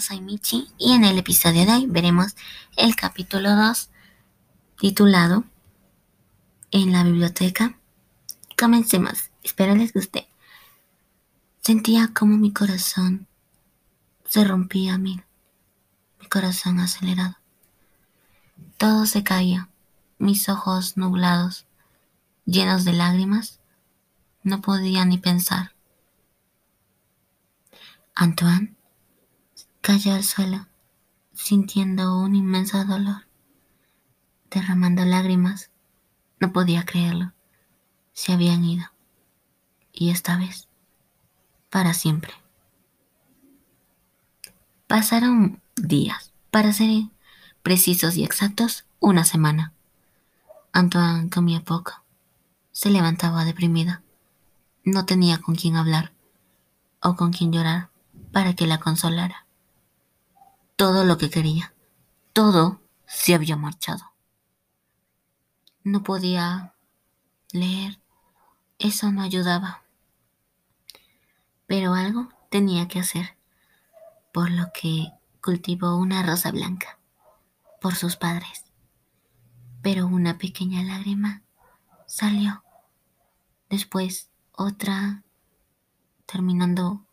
soy Michi y en el episodio de hoy veremos el capítulo 2 titulado En la biblioteca. Comencemos, espero les guste. Sentía como mi corazón se rompía a mil, mi corazón acelerado. Todo se caía, mis ojos nublados, llenos de lágrimas, no podía ni pensar. Antoine cayó al suelo, sintiendo un inmenso dolor, derramando lágrimas. No podía creerlo. Se habían ido. Y esta vez, para siempre. Pasaron días, para ser precisos y exactos, una semana. Antoine comía poco. Se levantaba deprimida. No tenía con quién hablar o con quién llorar para que la consolara todo lo que quería. Todo se había marchado. No podía leer. Eso no ayudaba. Pero algo tenía que hacer, por lo que cultivó una rosa blanca por sus padres. Pero una pequeña lágrima salió. Después otra, terminando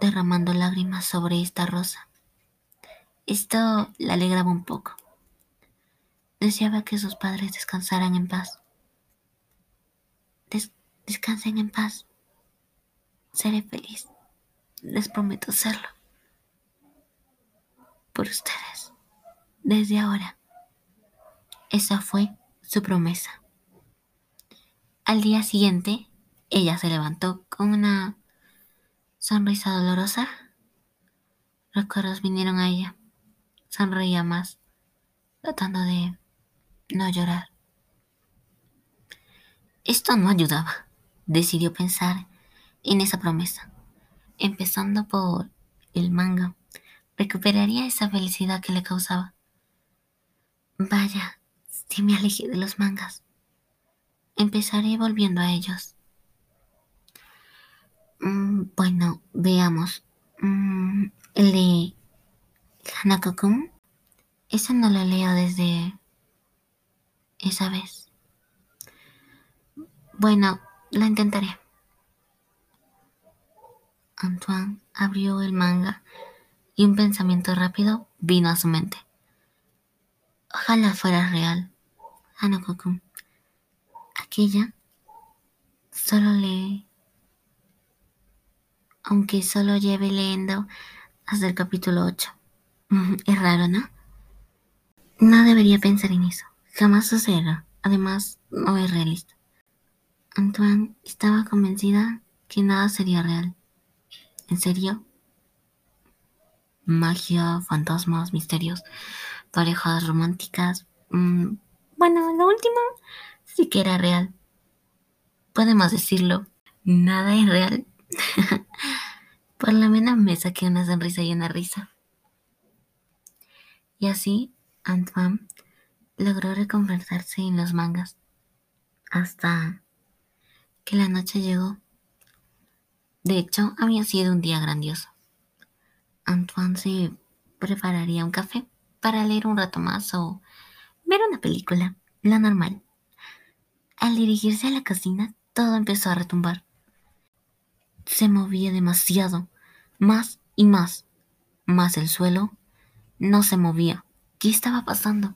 derramando lágrimas sobre esta rosa. Esto la alegraba un poco. Deseaba que sus padres descansaran en paz. descansen en paz. Seré feliz. Les prometo serlo. Por ustedes. Desde ahora. Esa fue su promesa. Al día siguiente, ella se levantó con una sonrisa dolorosa. Recuerdos vinieron a ella. Sonreía más, tratando de no llorar. Esto no ayudaba. Decidió pensar en esa promesa. Empezando por el manga, recuperaría esa felicidad que le causaba. Vaya, si me alejé de los mangas. Empezaré volviendo a ellos. Mm, bueno, veamos. Mm, el de Hanako-kun. Ese no lo leo desde esa vez. Bueno, lo intentaré. Antoine abrió el manga y un pensamiento rápido vino a su mente. Ojalá fuera real. Hanako-kun. Aquella solo le aunque solo lleve leyendo hasta el capítulo 8. Es raro, ¿no? No debería pensar en eso. Jamás sucederá. Además, no es realista. Antoine estaba convencida que nada sería real. ¿En serio? Magia, fantasmas, misterios, parejas románticas. Mm, bueno, lo último sí que era real. Podemos decirlo. Nada es real. Por la menos me saqué una sonrisa y una risa. Y así, Antoine logró reconvertirse en los mangas hasta que la noche llegó. De hecho, había sido un día grandioso. Antoine se prepararía un café para leer un rato más o ver una película, la normal. Al dirigirse a la cocina, todo empezó a retumbar se movía demasiado, más y más, más el suelo no se movía. ¿Qué estaba pasando?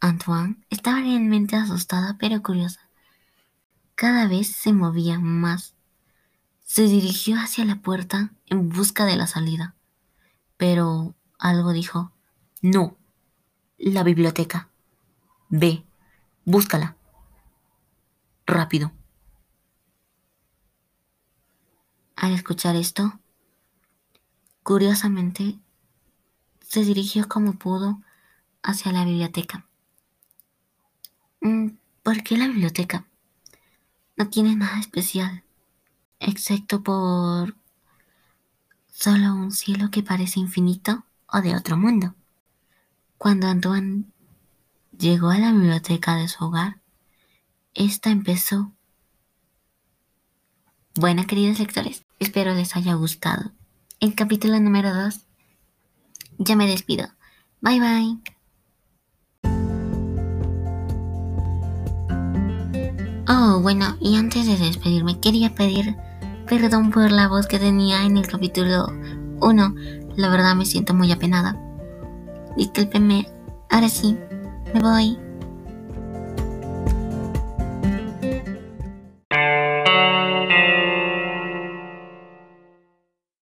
Antoine estaba realmente asustada pero curiosa. Cada vez se movía más. Se dirigió hacia la puerta en busca de la salida. Pero algo dijo, no, la biblioteca. Ve, búscala. Rápido. Al escuchar esto, curiosamente, se dirigió como pudo hacia la biblioteca. Mm, ¿Por qué la biblioteca? No tiene nada especial, excepto por solo un cielo que parece infinito o de otro mundo. Cuando Antoine llegó a la biblioteca de su hogar, esta empezó. Bueno, queridos lectores, espero les haya gustado el capítulo número 2. Ya me despido. Bye bye. Oh, bueno, y antes de despedirme quería pedir perdón por la voz que tenía en el capítulo 1. La verdad me siento muy apenada. Discúlpenme. Ahora sí, me voy.